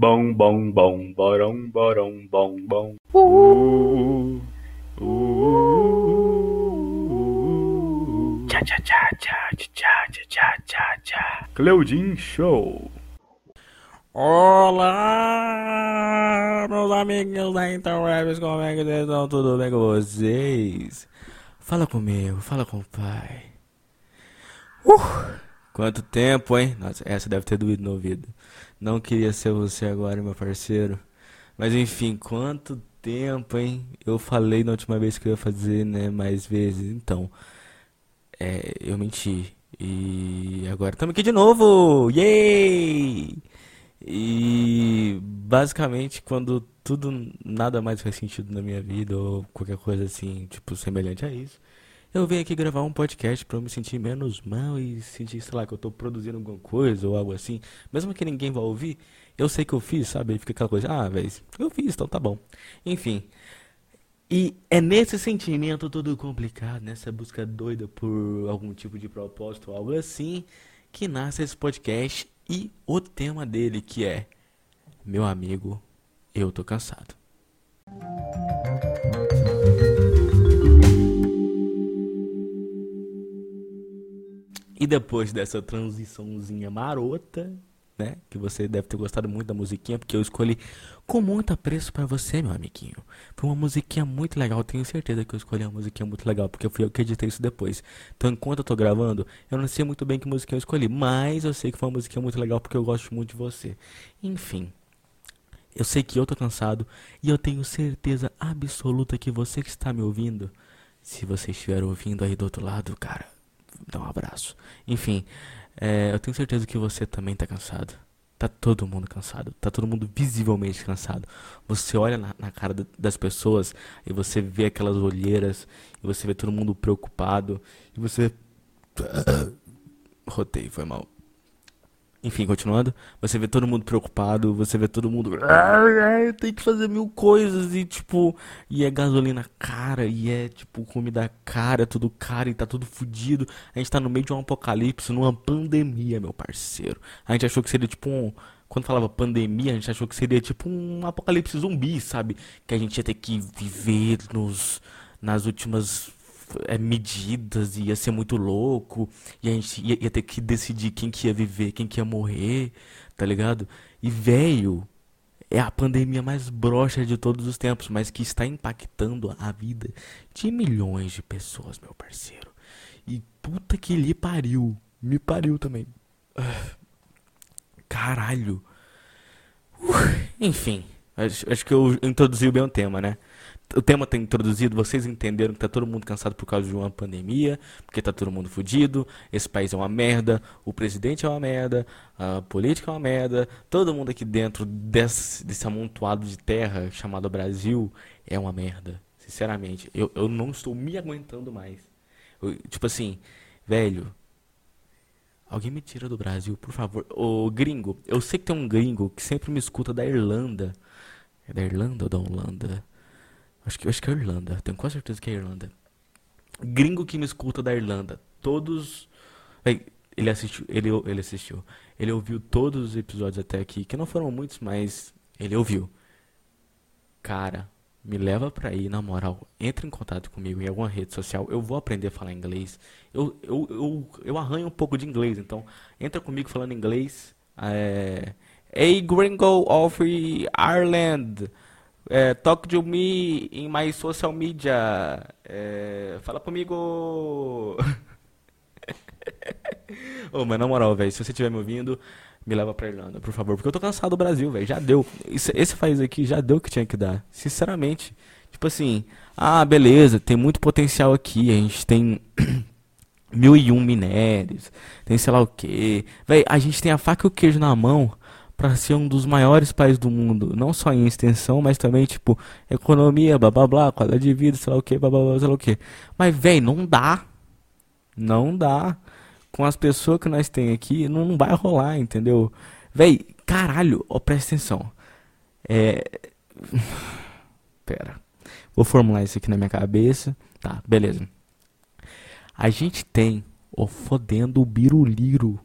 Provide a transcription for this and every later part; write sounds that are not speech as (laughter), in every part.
Bom, bom, bom, borão, borão, bom, bom. Uh, uh, uh, tchá, tchá, tchá, tchá, tchá, tchá, tchá, tchá. Cleudin Show. Olá, meus amiguinhos da Interwebs, como é que vocês estão? Tudo bem com vocês? Fala comigo, fala com o pai. Uh, quanto tempo, hein? Nossa, essa deve ter doído no ouvido. Não queria ser você agora, meu parceiro. Mas enfim, quanto tempo, hein? Eu falei na última vez que eu ia fazer, né, mais vezes. Então, é, eu menti. E agora estamos aqui de novo! Yay! E basicamente quando tudo nada mais faz sentido na minha vida ou qualquer coisa assim, tipo, semelhante a isso, eu venho aqui gravar um podcast para eu me sentir menos mal e sentir, sei lá, que eu tô produzindo alguma coisa ou algo assim. Mesmo que ninguém vá ouvir, eu sei que eu fiz, sabe? Fica aquela coisa, ah, velho, eu fiz, então tá bom. Enfim. E é nesse sentimento todo complicado, nessa busca doida por algum tipo de propósito ou algo assim, que nasce esse podcast e o tema dele que é Meu amigo, eu tô cansado. E depois dessa transiçãozinha marota, né? Que você deve ter gostado muito da musiquinha, porque eu escolhi com muito apreço para você, meu amiguinho. Foi uma musiquinha muito legal, tenho certeza que eu escolhi uma musiquinha muito legal, porque fui eu que editei isso depois. Então, enquanto eu tô gravando, eu não sei muito bem que musiquinha eu escolhi, mas eu sei que foi uma musiquinha muito legal porque eu gosto muito de você. Enfim, eu sei que eu tô cansado e eu tenho certeza absoluta que você que está me ouvindo, se você estiver ouvindo aí do outro lado, cara, dá um abraço. Enfim, é, eu tenho certeza que você também tá cansado. Tá todo mundo cansado. Tá todo mundo visivelmente cansado. Você olha na, na cara das pessoas e você vê aquelas olheiras. E você vê todo mundo preocupado. E você. (coughs) Rotei, foi mal. Enfim, continuando, você vê todo mundo preocupado, você vê todo mundo. Tem que fazer mil coisas e tipo. E é gasolina cara, e é tipo comida cara, tudo caro e tá tudo fudido. A gente tá no meio de um apocalipse, numa pandemia, meu parceiro. A gente achou que seria tipo um. Quando falava pandemia, a gente achou que seria tipo um apocalipse zumbi, sabe? Que a gente ia ter que viver nos, nas últimas é, medidas, ia ser muito louco, e a gente ia, ia, ter que decidir quem que ia viver, quem que ia morrer, tá ligado? E velho, é a pandemia mais broxa de todos os tempos, mas que está impactando a vida de milhões de pessoas, meu parceiro. E puta que lhe pariu, me pariu também. (sighs) Caralho. Enfim, acho, acho que eu introduzi bem o tema, né? O tema tá introduzido, vocês entenderam que tá todo mundo cansado por causa de uma pandemia, porque tá todo mundo fudido, esse país é uma merda, o presidente é uma merda, a política é uma merda, todo mundo aqui dentro desse, desse amontoado de terra chamado Brasil é uma merda. Sinceramente, eu, eu não estou me aguentando mais. Eu, tipo assim, velho, alguém me tira do Brasil, por favor. Ô gringo, eu sei que tem um gringo que sempre me escuta da Irlanda. É da Irlanda ou da Holanda? Acho que, acho que é Irlanda. Tenho quase certeza que é Irlanda. Gringo que me escuta da Irlanda. Todos. Ele assistiu. Ele, ele assistiu. Ele ouviu todos os episódios até aqui. Que não foram muitos, mas ele ouviu. Cara, me leva pra aí, na moral. Entra em contato comigo em alguma rede social. Eu vou aprender a falar inglês. Eu, eu, eu, eu arranho um pouco de inglês. Então, entra comigo falando inglês. É. Hey, gringo of Ireland. É, talk to me in my social media. É, fala comigo. (laughs) Ô, mas na moral, velho, se você estiver me ouvindo, me leva pra Irlanda, por favor. Porque eu tô cansado do Brasil, velho. Já deu. Esse, esse país aqui já deu o que tinha que dar. Sinceramente. Tipo assim, ah, beleza, tem muito potencial aqui. A gente tem (clears throat) mil e um minérios. Tem sei lá o que. Velho, a gente tem a faca e o queijo na mão para ser um dos maiores países do mundo, não só em extensão, mas também, tipo, economia, blá blá blá, qualidade de vida, sei lá o que, blá blá blá, sei lá o que. Mas, velho, não dá. Não dá. Com as pessoas que nós tem aqui, não, não vai rolar, entendeu? Velho, caralho, ó, presta atenção. É. (laughs) Pera. Vou formular isso aqui na minha cabeça. Tá, beleza. A gente tem o fodendo biruliro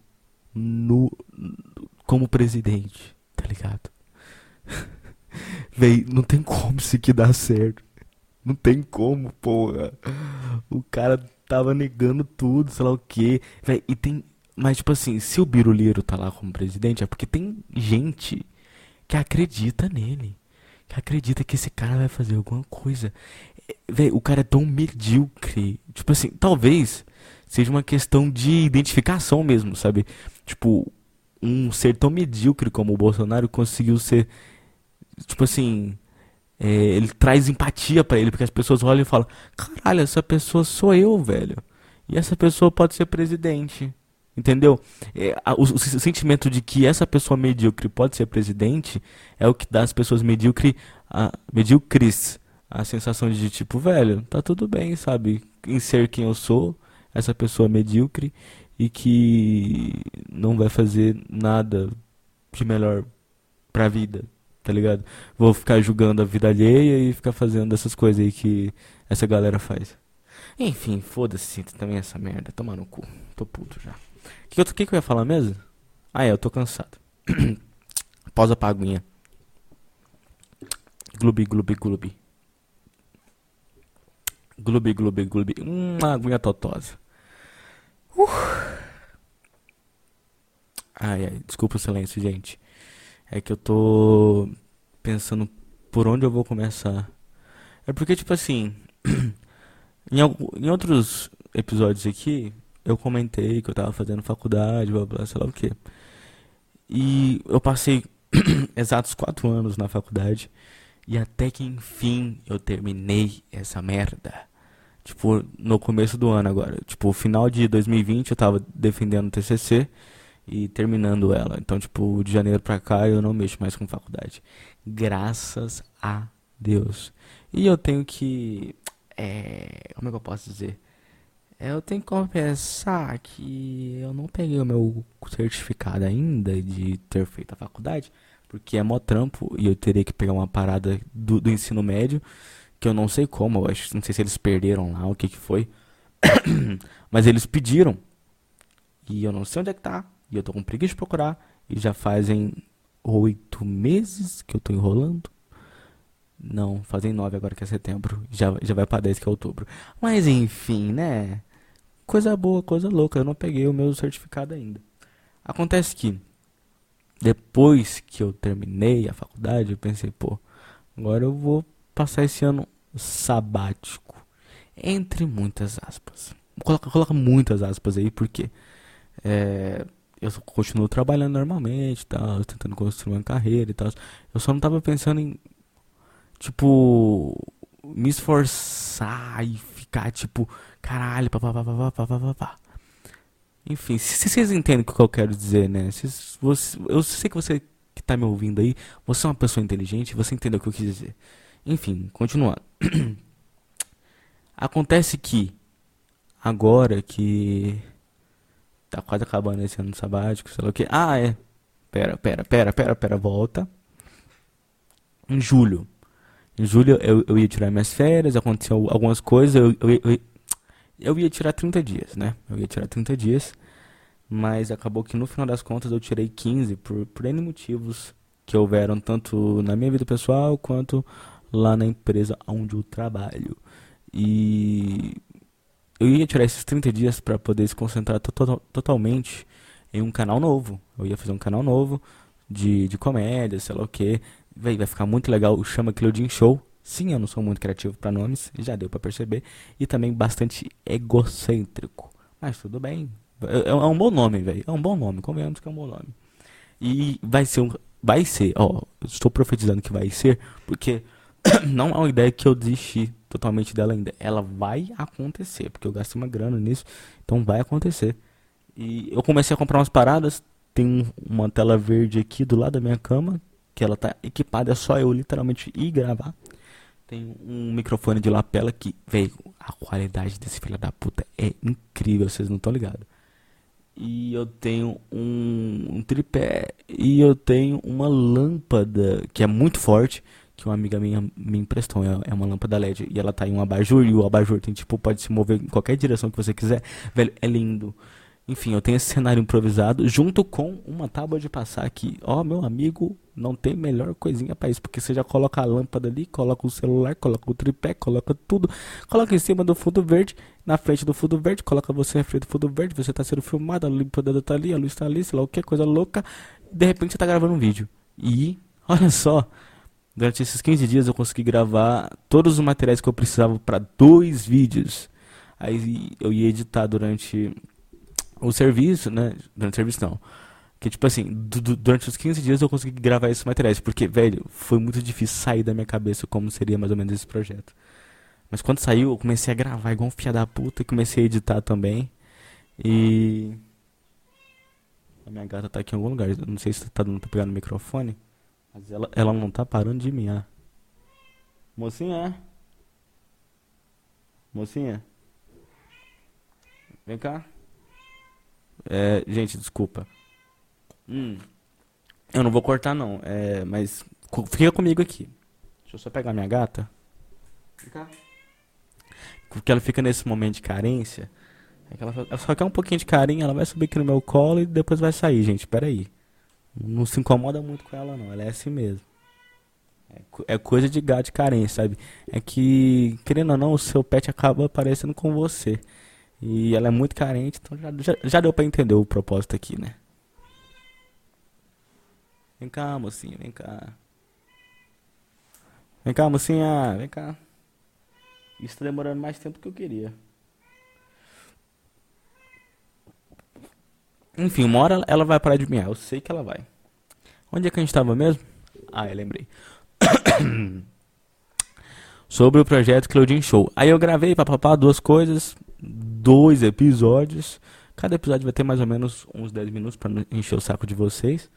no como presidente, tá ligado? (laughs) Véi, não tem como isso aqui dar certo. Não tem como, porra. O cara tava negando tudo, sei lá o quê. Véi, e tem. Mas, tipo assim, se o Biruliro tá lá como presidente, é porque tem gente que acredita nele. Que acredita que esse cara vai fazer alguma coisa. Véi, o cara é tão medíocre. Tipo assim, talvez seja uma questão de identificação mesmo, sabe? Tipo, um ser tão medíocre como o Bolsonaro conseguiu ser. Tipo assim. É, ele traz empatia para ele, porque as pessoas olham e falam: caralho, essa pessoa sou eu, velho. E essa pessoa pode ser presidente. Entendeu? É, o, o, sentimento de que essa pessoa medíocre pode ser presidente é o que dá às pessoas medíocre, a, medíocres a sensação de tipo, velho, tá tudo bem, sabe? Em ser quem eu sou, essa pessoa medíocre e que não vai fazer nada de melhor pra vida, tá ligado? Vou ficar julgando a vida alheia e ficar fazendo essas coisas aí que essa galera faz. Enfim, foda-se também essa merda, toma no cu, tô puto já. O que, que, que eu ia falar mesmo? Ah é, eu tô cansado. (coughs) Pausa pra aguinha. Glubi, glubi, glubi. Glubi, glubi, glubi. Uma aguinha totosa. Uh. Ai, ai, desculpa o silêncio, gente. É que eu tô pensando por onde eu vou começar. É porque, tipo assim, (clears throat) em, em outros episódios aqui, eu comentei que eu tava fazendo faculdade, blá blá, sei lá o que. E eu passei (clears throat) exatos quatro anos na faculdade. E até que enfim eu terminei essa merda. Tipo, no começo do ano agora. Tipo, final de 2020 eu tava defendendo o TCC e terminando ela. Então, tipo, de janeiro pra cá eu não mexo mais com faculdade. Graças a Deus. E eu tenho que. É, como é que eu posso dizer? É, eu tenho que confessar que eu não peguei o meu certificado ainda de ter feito a faculdade, porque é mó trampo e eu teria que pegar uma parada do, do ensino médio que eu não sei como, eu acho, não sei se eles perderam lá, o que que foi. (coughs) Mas eles pediram. E eu não sei onde é que tá. E eu tô com preguiça de procurar. E já fazem oito meses que eu tô enrolando. Não, fazem nove agora que é setembro. Já, já vai pra dez que é outubro. Mas enfim, né? Coisa boa, coisa louca. Eu não peguei o meu certificado ainda. Acontece que depois que eu terminei a faculdade, eu pensei, pô, agora eu vou passar esse ano sabático. Entre muitas aspas. Coloca, coloca muitas aspas aí, porque é, eu continuo trabalhando normalmente, tal, tentando construir uma carreira e tal. Eu só não tava pensando em, tipo, me esforçar e ficar, tipo, caralho, papapá, papapá. Enfim, se vocês entendem o que eu quero dizer, né? Se você, eu sei que você que tá me ouvindo aí, você é uma pessoa inteligente, você entendeu o que eu quis dizer. Enfim, continuando. (clears throat) Acontece que agora que tá quase acabando esse ano sabático, sei lá o que. Ah, é. Pera, pera, pera, pera, pera, volta. Em julho. Em julho eu, eu ia tirar minhas férias, aconteceu algumas coisas, eu, eu, eu, eu ia tirar 30 dias, né? Eu ia tirar 30 dias, mas acabou que no final das contas eu tirei 15 por, por N motivos que houveram tanto na minha vida pessoal quanto lá na empresa onde eu trabalho. E eu ia tirar esses 30 dias para poder se concentrar to to totalmente em um canal novo. Eu ia fazer um canal novo de, de comédia, sei lá o que. Vai, vai ficar muito legal. Chama Claudine Show. Sim, eu não sou muito criativo para nomes, já deu para perceber. E também bastante egocêntrico. Mas tudo bem. É, é um bom nome, velho. É um bom nome. Convenhamos que é um bom nome. E vai ser um. Vai ser, ó. Estou profetizando que vai ser, porque (coughs) não é uma ideia que eu desisti totalmente dela ainda. Ela vai acontecer, porque eu gastei uma grana nisso, então vai acontecer. E eu comecei a comprar umas paradas, tem uma tela verde aqui do lado da minha cama, que ela tá equipada, é só eu literalmente ir gravar. Tem um microfone de lapela que, velho, a qualidade desse filho da puta é incrível, vocês não estão ligados. E eu tenho um, um tripé e eu tenho uma lâmpada que é muito forte que uma amiga minha me emprestou. É, é uma lâmpada LED. E ela tá em um abajur. E o abajur tem, tipo, pode se mover em qualquer direção que você quiser. Velho, é lindo. Enfim, eu tenho esse cenário improvisado junto com uma tábua de passar aqui. Ó, meu amigo, não tem melhor coisinha para isso, porque você já coloca a lâmpada ali, coloca o celular, coloca o tripé, coloca tudo, coloca em cima do fundo verde, na frente do fundo verde, coloca você na frente do fundo verde, você tá sendo filmado, a lâmpada tá ali, a luz tá ali, sei lá o que, coisa louca. De repente você tá gravando um vídeo. E, olha só, durante esses 15 dias eu consegui gravar todos os materiais que eu precisava para dois vídeos. Aí eu ia editar durante o serviço, né? Durante o serviço não. Que tipo assim, durante os 15 dias eu consegui gravar esses materiais. Porque, velho, foi muito difícil sair da minha cabeça como seria mais ou menos esse projeto. Mas quando saiu, eu comecei a gravar igual um filho da puta e comecei a editar também. E. A minha gata tá aqui em algum lugar. Não sei se tá dando pra pegar no microfone. Mas ela, ela não tá parando de miar. Mocinha? Mocinha? Vem cá. É, gente, desculpa. Hum. Eu não vou cortar não, é, mas fica comigo aqui. Deixa eu só pegar minha gata. Vem cá. Porque ela fica nesse momento de carência. É ela, ela só quer um pouquinho de carinho, ela vai subir aqui no meu colo e depois vai sair, gente. Pera aí. Não se incomoda muito com ela não, ela é assim mesmo. É, é coisa de gato de sabe? É que, querendo ou não, o seu pet acaba aparecendo com você. E ela é muito carente, então já, já, já deu pra entender o propósito aqui, né? Vem cá, mocinha, vem cá. Vem cá, mocinha, vem cá. Isso tá demorando mais tempo do que eu queria. Enfim, uma hora ela vai parar de miar, eu sei que ela vai. Onde é que a gente tava mesmo? Ah, eu lembrei. (coughs) Sobre o projeto Claudine Show. Aí eu gravei, papapá, duas coisas dois episódios. Cada episódio vai ter mais ou menos uns 10 minutos para encher o saco de vocês.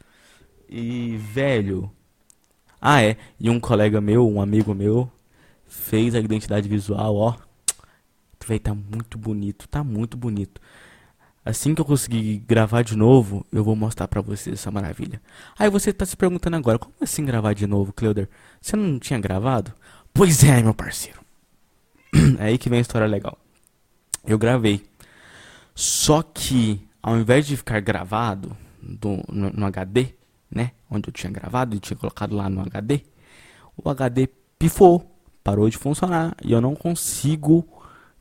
E, velho. Ah, é. E um colega meu, um amigo meu, fez a identidade visual, ó. Véi, tá muito bonito, tá muito bonito. Assim que eu conseguir gravar de novo, eu vou mostrar pra vocês essa maravilha. Aí você tá se perguntando agora, como assim gravar de novo, Cleuder? Você não tinha gravado? Pois é, meu parceiro. (clears throat) É aí que vem a história legal eu gravei. Só que, ao invés de ficar gravado do, no, no, HD, né? Onde eu tinha gravado e tinha colocado lá no HD, o HD pifou, parou de funcionar e eu não consigo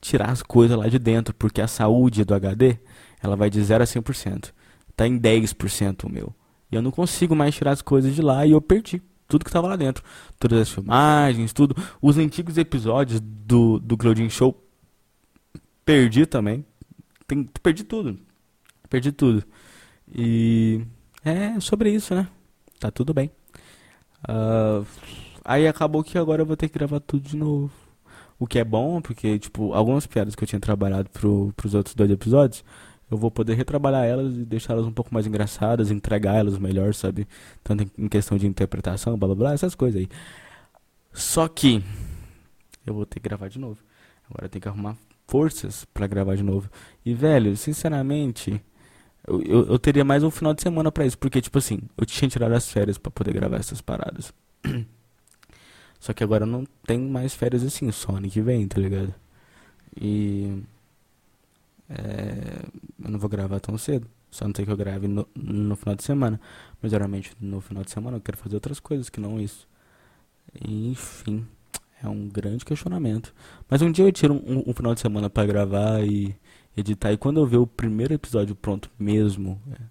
tirar as coisas lá de dentro, porque a saúde do HD, ela vai de 0 a 100%. Tá em 10% o meu. E eu não consigo mais tirar as coisas de lá e eu perdi tudo que estava lá dentro. Todas as filmagens, tudo. Os antigos episódios do, do Claudinho Show Perdi também. Tem, perdi tudo. Perdi tudo. E é sobre isso, né? Tá tudo bem. Uh, aí acabou que agora eu vou ter que gravar tudo de novo. O que é bom, porque, tipo, algumas piadas que eu tinha trabalhado pro, pros outros dois episódios, eu vou poder retrabalhar elas e deixá-las um pouco mais engraçadas, entregar elas melhor, sabe? Tanto em questão de interpretação, blá blá blá, essas coisas aí. Só que eu vou ter que gravar de novo. Agora eu tenho que arrumar forças para gravar de novo. E, velho, sinceramente, eu, eu, eu, teria mais um final de semana para isso. Porque, tipo assim, eu tinha tirado as férias para poder gravar essas paradas. (clears throat) Só que agora eu não tenho mais férias assim, só ano que vem, tá ligado? E. É, eu não vou gravar tão cedo. Só não sei que eu grave no, no final de semana. Mas geralmente no final de semana eu quero fazer outras coisas que não isso. Enfim. É um grande questionamento. Mas um dia eu tiro um, um final de semana para gravar e editar. E quando eu ver o primeiro episódio pronto mesmo, é,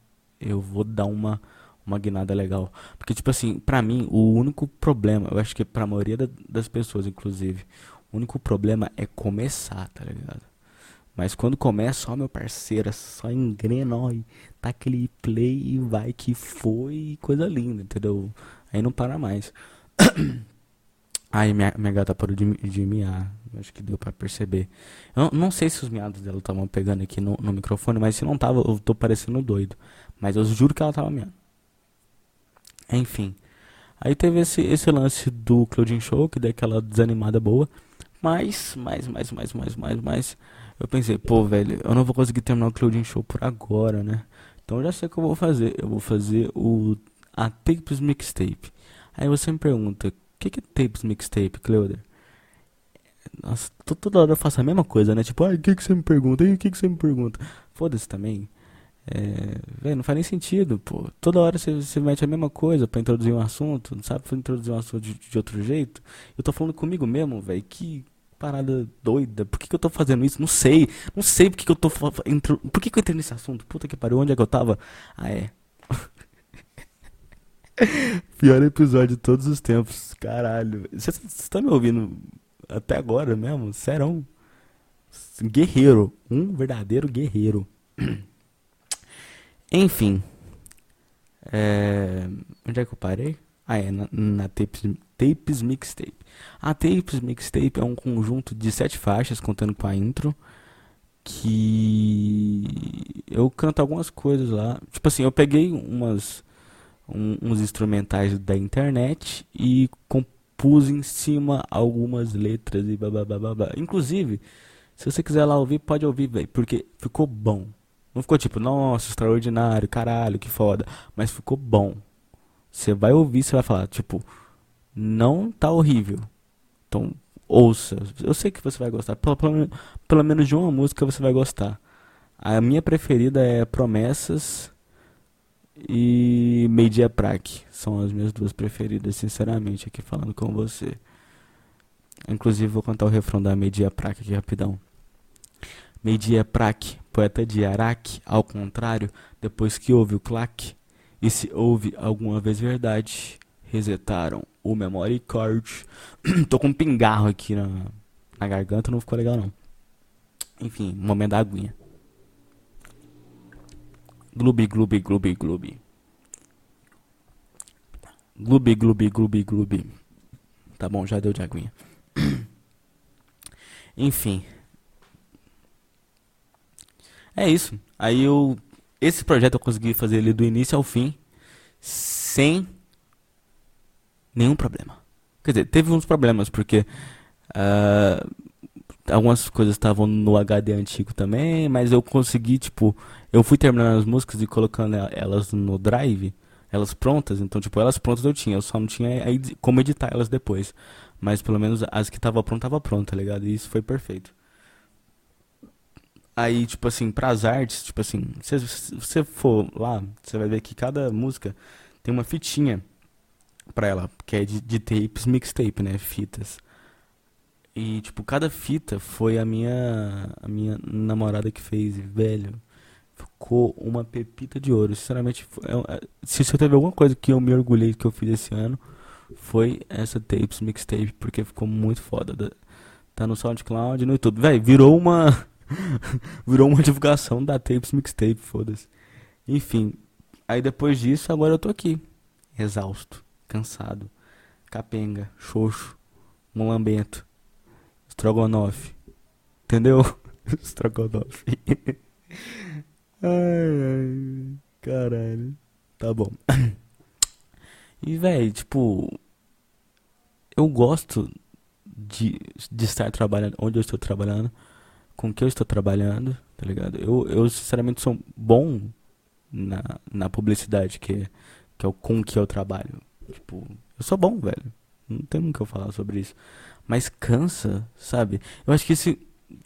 eu vou dar uma, uma guinada legal. Porque, tipo assim, pra mim, o único problema, eu acho que pra maioria da, das pessoas, inclusive, o único problema é começar, tá ligado? Mas quando começa, ó, meu parceiro, só engrena, ó, tá aquele play e vai que foi, coisa linda, entendeu? Aí não para mais. (clears throat) Ai, minha, minha gata parou de, de miar. Acho que deu pra perceber. Eu não sei se os miados dela estavam pegando aqui no, no, microfone, mas se não tava, eu tô parecendo doido. Mas eu juro que ela tava miando. Enfim. Aí teve esse, esse lance do Claudine Show, que deu aquela desanimada boa. Mas, mais, mais, mais, mais, mais, mais. Eu pensei, pô, velho, eu não vou conseguir terminar o Claudine Show por agora, né? Então já sei o que eu vou fazer. Eu vou fazer o a Tapes Mixtape. Aí você me pergunta, que que é tapes mixtape, Cleuder? Nossa, toda hora eu faço a mesma coisa, né? Tipo, ah, o que que você me pergunta? O que que você me pergunta? Foda-se também. É, véio, não faz nem sentido, pô. Toda hora você, você mete a mesma coisa para introduzir um assunto, não sabe introduzir um assunto de, de outro jeito. Eu tô falando comigo mesmo, velho, que parada doida. Por que, que eu tô fazendo isso? Não sei. Não sei por que, que eu tô. Entro, por que, que eu entrei nesse assunto? Puta que pariu, onde é que eu tava? Ah, é. (laughs) Pior episódio de todos os tempos. Caralho. Você tá me ouvindo até agora mesmo? Serão. Guerreiro. Um verdadeiro guerreiro. (clears throat) Enfim. É... Onde é que eu parei? Ah, é, na, na Tapes, tapes Mixtape. A Tapes Mixtape é um conjunto de sete faixas, contando com a intro. Que eu canto algumas coisas lá. Tipo assim, eu peguei umas um, uns instrumentais da internet e compus em cima algumas letras e blá. Inclusive, se você quiser lá ouvir, pode ouvir, velho, porque ficou bom. Não ficou tipo, nossa, extraordinário, caralho, que foda. Mas ficou bom. Você vai ouvir, você vai falar, tipo, não tá horrível. Então, ouça. Eu sei que você vai gostar. Pelo, pelo, pelo menos de uma música você vai gostar. A minha preferida é Promessas e Media Praque. São as minhas duas preferidas, sinceramente, aqui falando com você. Inclusive, vou cantar o refrão da Media Praque aqui rapidão. Media Praque, poeta de Araque, ao contrário, depois que houve o claque, e se houve alguma vez verdade, resetaram o memory card. (clears throat) Tô com um pingarro aqui na, na garganta, não ficou legal não. Enfim, momento da aguinha. Glubi, glubi, glubi, glubi. Glubi, glubi, glubi, glubi. Tá bom, já deu de aguinha. (clears throat) Enfim. É isso. Aí eu. Esse projeto eu consegui fazer ele do início ao fim. Sem nenhum problema. Quer dizer, teve uns problemas, porque. Uh, algumas coisas estavam no HD antigo também, mas eu consegui, tipo, eu fui terminando as músicas e colocando elas no drive, elas prontas, então, tipo, elas prontas eu tinha, eu só não tinha como editar elas depois. Mas pelo menos as que tava pronta, tava pronta, tá ligado? E isso foi perfeito. Aí, tipo assim, pras artes, tipo assim, se você for lá, você vai ver que cada música tem uma fitinha pra ela, que é de, de tapes, mixtape, né? Fitas. E, tipo, cada fita foi a minha, a minha namorada que fez, velho. Ficou uma pepita de ouro. Sinceramente, é, é, se você teve alguma coisa que eu me orgulhei que eu fiz esse ano, foi essa tapes mixtape, porque ficou muito foda. Tá no SoundCloud, no YouTube. Velho, virou uma. (laughs) virou uma divulgação da tapes mixtape, foda-se. Enfim, aí depois disso, agora eu tô aqui. Exausto, cansado, capenga, xoxo, mulambento Strogonoff. Entendeu? (laughs) Strogonoff. (laughs) ai, ai. Caralho. Tá bom. E, velho, tipo. Eu gosto de, de estar trabalhando onde eu estou trabalhando, com que eu estou trabalhando, tá ligado? Eu, eu sinceramente, sou bom na, na publicidade, que, que é o com que eu trabalho. Tipo, eu sou bom, velho. Não tem o que eu falar sobre isso mas cansa, sabe? Eu acho que esse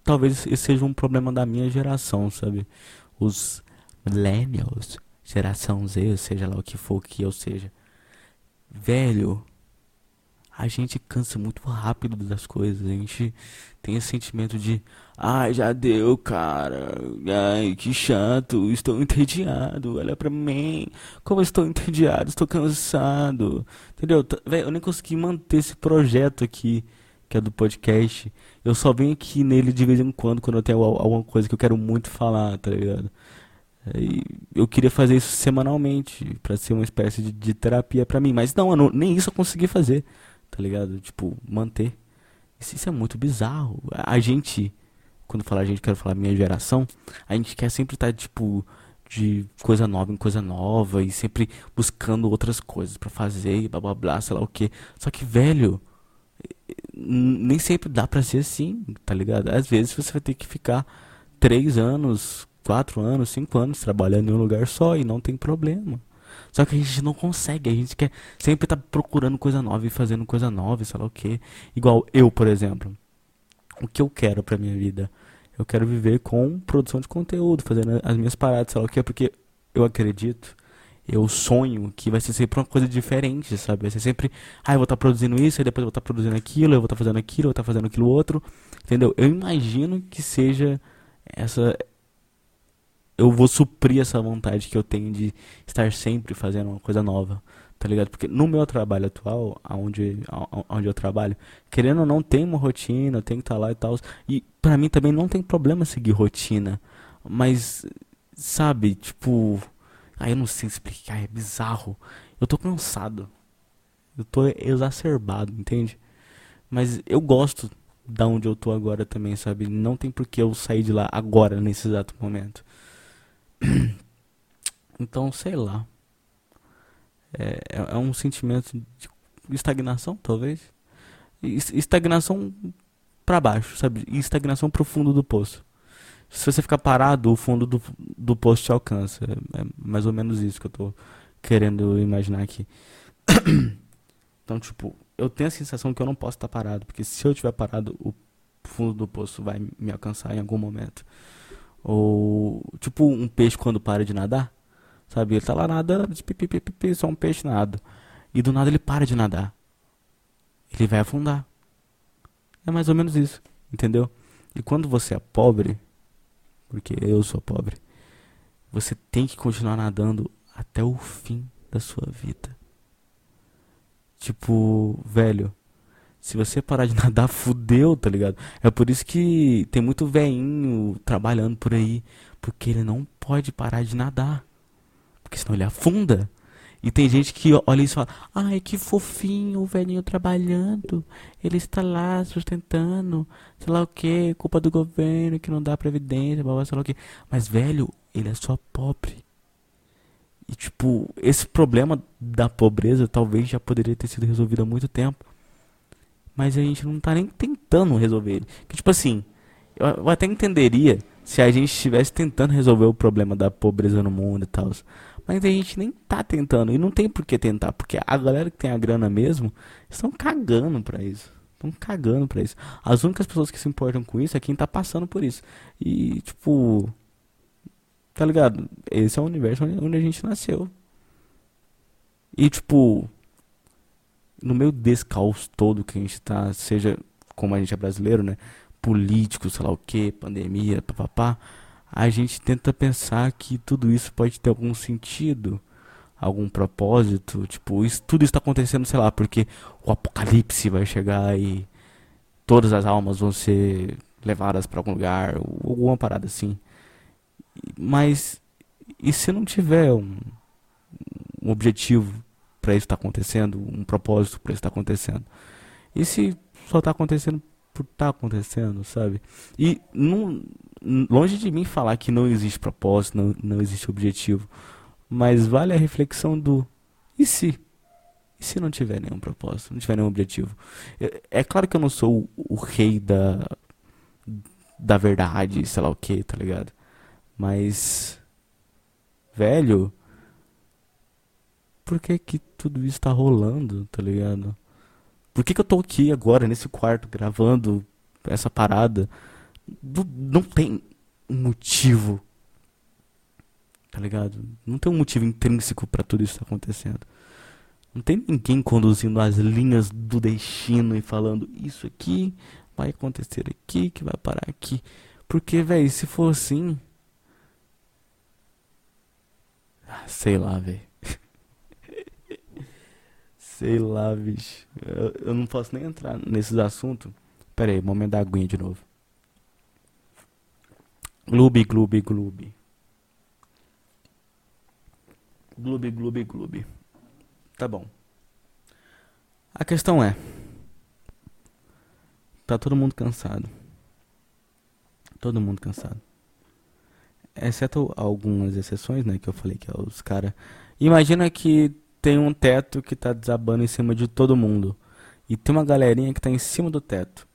talvez esse seja um problema da minha geração, sabe? Os millennials, geração Z, seja lá o que for que eu seja. Velho, a gente cansa muito rápido das coisas. A gente tem esse sentimento de, ai, já deu, cara. Ai, que chato. Estou entediado. Olha pra mim. Como estou entediado. Estou cansado. Entendeu? Velho, eu nem consegui manter esse projeto aqui que é do podcast, eu só venho aqui nele de vez em quando, quando eu tenho alguma coisa que eu quero muito falar, tá ligado? E eu queria fazer isso semanalmente, para ser uma espécie de, de terapia para mim, mas não, não, nem isso eu consegui fazer, tá ligado? Tipo, manter. Isso, isso é muito bizarro. A gente, quando falar a gente, quero falar minha geração, a gente quer sempre estar, tá, tipo, de coisa nova em coisa nova e sempre buscando outras coisas para fazer e blá blá blá, sei lá o que. Só que, velho, nem sempre dá pra ser assim, tá ligado? Às vezes você vai ter que ficar três anos, quatro anos, cinco anos trabalhando em um lugar só e não tem problema. Só que a gente não consegue, a gente quer sempre tá procurando coisa nova e fazendo coisa nova, sei lá o que. Igual eu, por exemplo. O que eu quero pra minha vida? Eu quero viver com produção de conteúdo, fazendo as minhas paradas, sei lá o que, porque eu acredito, eu sonho que vai ser sempre uma coisa diferente, sabe? Vai ser sempre, ah, eu vou estar tá produzindo isso, aí depois eu vou estar tá produzindo aquilo, eu vou estar tá fazendo aquilo, eu vou estar tá fazendo aquilo outro, entendeu? Eu imagino que seja essa eu vou suprir essa vontade que eu tenho de estar sempre fazendo uma coisa nova, tá ligado? Porque no meu trabalho atual, aonde, aonde eu trabalho, querendo ou não, tem uma rotina, tenho que estar lá e tal. E pra mim também não tem problema seguir rotina. Mas, sabe, tipo. Aí eu não sei explicar, é bizarro. Eu tô cansado. Eu tô exacerbado, entende? Mas eu gosto da onde eu tô agora também, sabe? Não tem por que eu sair de lá agora, nesse exato momento. (clears throat) Então, sei lá. É, é, é um sentimento de estagnação, talvez. Estagnação para baixo, sabe? Estagnação pro fundo do poço. Se você ficar parado, o fundo do, do poço te alcança. É, é mais ou menos isso que eu tô querendo imaginar aqui. (clears throat) então, tipo, eu tenho a sensação que eu não posso estar parado, porque se eu estiver parado, o fundo do poço vai me alcançar em algum momento. Ou tipo um peixe quando para de nadar. Sabe? Ele tá lá nadando, só um peixe nada. E do nada ele para de nadar. Ele vai afundar. É mais ou menos isso, entendeu? E quando você é pobre, porque eu sou pobre, você tem que continuar nadando até o fim da sua vida. Tipo, velho, se você parar de (laughs) nadar, fudeu, tá ligado? É por isso que tem muito veinho trabalhando por aí. Porque ele não pode parar de nadar. Porque senão ele afunda. E tem gente que olha isso e fala: Ai, que fofinho o velhinho trabalhando. Ele está lá sustentando, sei lá o que, culpa do governo que não dá previdência, blá, blá, sei lá o que. Mas, velho, ele é só pobre. E, tipo, esse problema da pobreza talvez já poderia ter sido resolvido há muito tempo mas a gente não tá nem tentando resolver ele. Que, tipo assim, eu até entenderia se a gente estivesse tentando resolver o problema da pobreza no mundo e tal. Mas a gente nem tá tentando. E não tem por que tentar. Porque a galera que tem a grana mesmo estão cagando pra isso. Estão cagando pra isso. As únicas pessoas que se importam com isso é quem tá passando por isso. E, tipo. Tá ligado? Esse é o universo onde a gente nasceu. E, tipo no meio desse caos todo que a gente está, seja como a gente é brasileiro, né? Político, sei lá o que, pandemia, papapá, a gente tenta pensar que tudo isso pode ter algum sentido, algum propósito, tipo, isso, tudo está acontecendo, sei lá, porque o apocalipse vai chegar e todas as almas vão ser levadas para algum lugar, alguma parada assim. Mas e se não tiver um, um objetivo para isso estar tá acontecendo, um propósito para isso estar tá acontecendo. E se só está acontecendo por estar tá acontecendo, sabe? E longe de mim falar que não existe propósito, não, não existe objetivo, mas vale a reflexão do e se? E se não tiver nenhum propósito, não tiver nenhum objetivo? É, é claro que eu não sou o, o rei da da verdade, sei lá o que, tá ligado? Mas velho, por que que tudo isso tá rolando, tá ligado? Por que que eu tô aqui agora, nesse quarto, gravando essa parada? Não, tem motivo, tá ligado? Não tem um motivo intrínseco para tudo isso tá acontecendo. Não tem ninguém conduzindo as linhas do destino e falando isso aqui vai acontecer aqui, que vai parar aqui. Porque, velho, se for assim. Ah, sei lá, velho. Sei lá, bicho. Eu, eu não posso nem entrar nesses assuntos. Pera aí, momento da aguinha de novo. Gloob, gloob, gloob. Gloob, gloob, gloob. Tá bom. A questão é. Tá todo mundo cansado. Todo mundo cansado. Exceto algumas exceções, né? Que eu falei que é os caras. Imagina que tem um teto que tá desabando em cima de todo mundo. E tem uma galerinha que tá em cima do teto.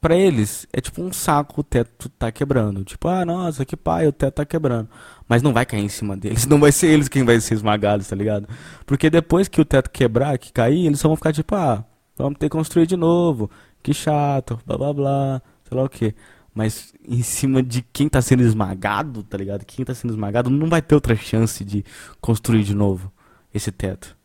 Pra eles, é tipo um saco o teto tá quebrando. Tipo, ah, nossa, que pai, o teto tá quebrando. Mas não vai cair em cima deles. (laughs) Não vai ser eles quem vai ser esmagados, tá ligado? Porque depois que o teto quebrar, que cair, eles só vão ficar tipo, ah, vamos ter que construir de novo. Que chato, blá blá blá, sei lá o que. Mas em cima de quem tá sendo esmagado, tá ligado? Quem tá sendo esmagado não vai ter outra chance de construir de novo esse teto.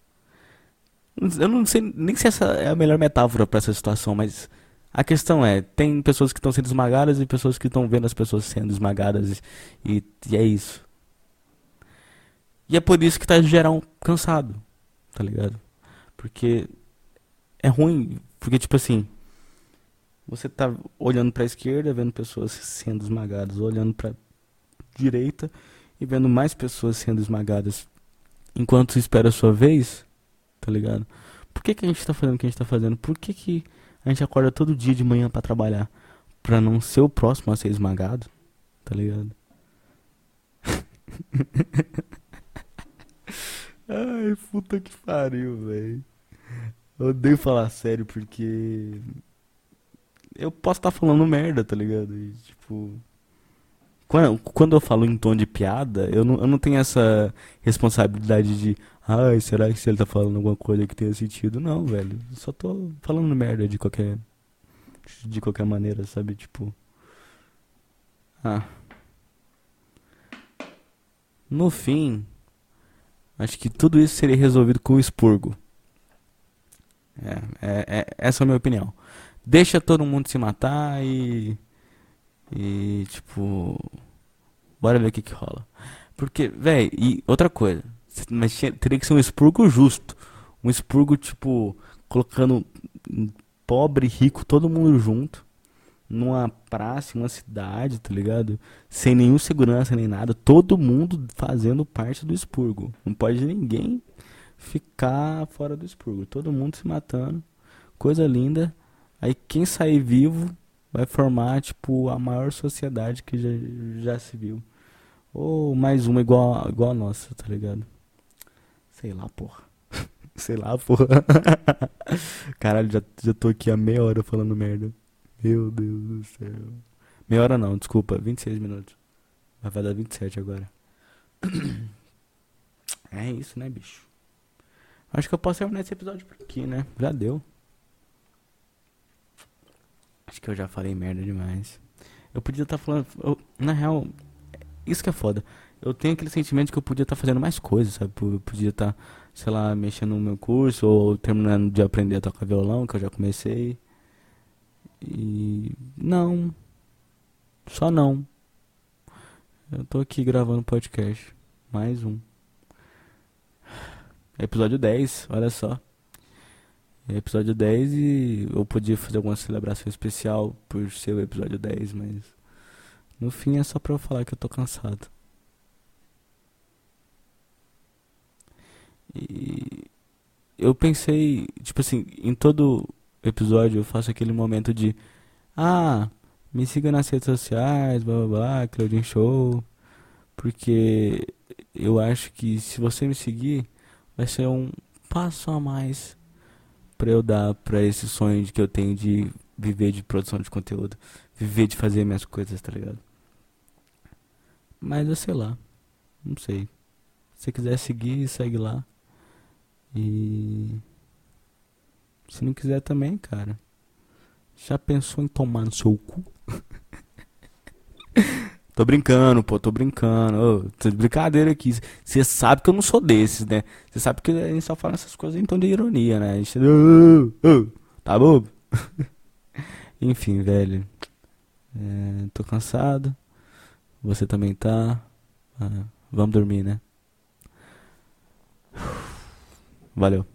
Eu não sei nem se essa é a melhor metáfora para essa situação, mas a questão é, tem pessoas que estão sendo esmagadas e pessoas que estão vendo as pessoas sendo esmagadas e, e, é isso. E é por isso que tá geral cansado, tá ligado? Porque é ruim, porque tipo assim, você tá olhando para a esquerda, vendo pessoas sendo esmagadas, olhando para direita e vendo mais pessoas sendo esmagadas enquanto espera a sua vez, tá ligado? Por que, que a gente tá fazendo o que a gente tá fazendo? Por que, que a gente acorda todo dia de manhã para trabalhar? Pra não ser o próximo a ser esmagado, tá ligado? (laughs) Ai, puta que pariu, velho. Odeio falar sério porque eu posso estar tá falando merda, tá ligado? E, tipo. Quando, quando eu falo em tom de piada, eu não, eu não tenho essa responsabilidade de. Ai, será que ele tá falando alguma coisa que tenha sentido? Não, velho. Eu só tô falando merda de qualquer. De qualquer maneira, sabe? Tipo. Ah. No fim, acho que tudo isso seria resolvido com o expurgo. É, é, é, essa é a minha opinião deixa todo mundo se matar e. E, tipo. Bora ver o que que rola. Porque, velho, e outra coisa. Mas tinha, teria que ser um expurgo justo. Um expurgo, tipo, colocando pobre rico, todo mundo junto. Numa praça, em uma cidade, tá ligado? Sem nenhum segurança nem nada. Todo mundo fazendo parte do expurgo. Não pode ninguém ficar fora do expurgo. Todo mundo se matando. Coisa linda. Aí quem sair vivo vai formar, tipo, a maior sociedade que já, já se viu. Ou mais uma igual, igual a nossa, tá ligado? Sei lá, porra. (laughs) Sei lá, porra. (laughs) Caralho, já, já tô aqui há meia hora falando merda. Meu Deus do céu. Meia hora não, desculpa, 26 minutos. Mas vai dar 27 agora. (clears throat) É isso, né, bicho? Acho que eu posso terminar esse episódio por aqui, né? Já deu. Acho que eu já falei merda demais. Eu podia estar tá falando. Eu, na real, isso que é foda. Eu tenho aquele sentimento que eu podia estar tá fazendo mais coisas, sabe? Eu podia estar, tá, sei lá, mexendo no meu curso ou terminando de aprender a tocar violão, que eu já comecei. E. Não. Só não. Eu tô aqui gravando podcast. Mais um. Episódio 10, olha só episódio 10 e eu podia fazer alguma celebração especial por ser o episódio 10, mas no fim é só pra eu falar que eu tô cansado. E eu pensei, tipo assim, em todo episódio eu faço aquele momento de ah, me siga nas redes sociais, blá blá blá, Claudinho Show, porque eu acho que se você me seguir vai ser um passo a mais para eu dar para esse sonho que eu tenho de viver de produção de conteúdo, viver de fazer minhas coisas, tá ligado? Mas eu sei lá, não sei. Se você quiser seguir, segue lá. E se não quiser também, cara. Já pensou em tomar no seu cu? (laughs) Tô brincando, pô, tô brincando. Ô, tô de brincadeira aqui. Você sabe que eu não sou desses, né? Você sabe que a gente só fala essas coisas em tom de ironia, né? A gente. Oh, oh, tá bom? (laughs) Enfim, velho. É, tô cansado. Você também tá. Ah, vamos dormir, né? Valeu.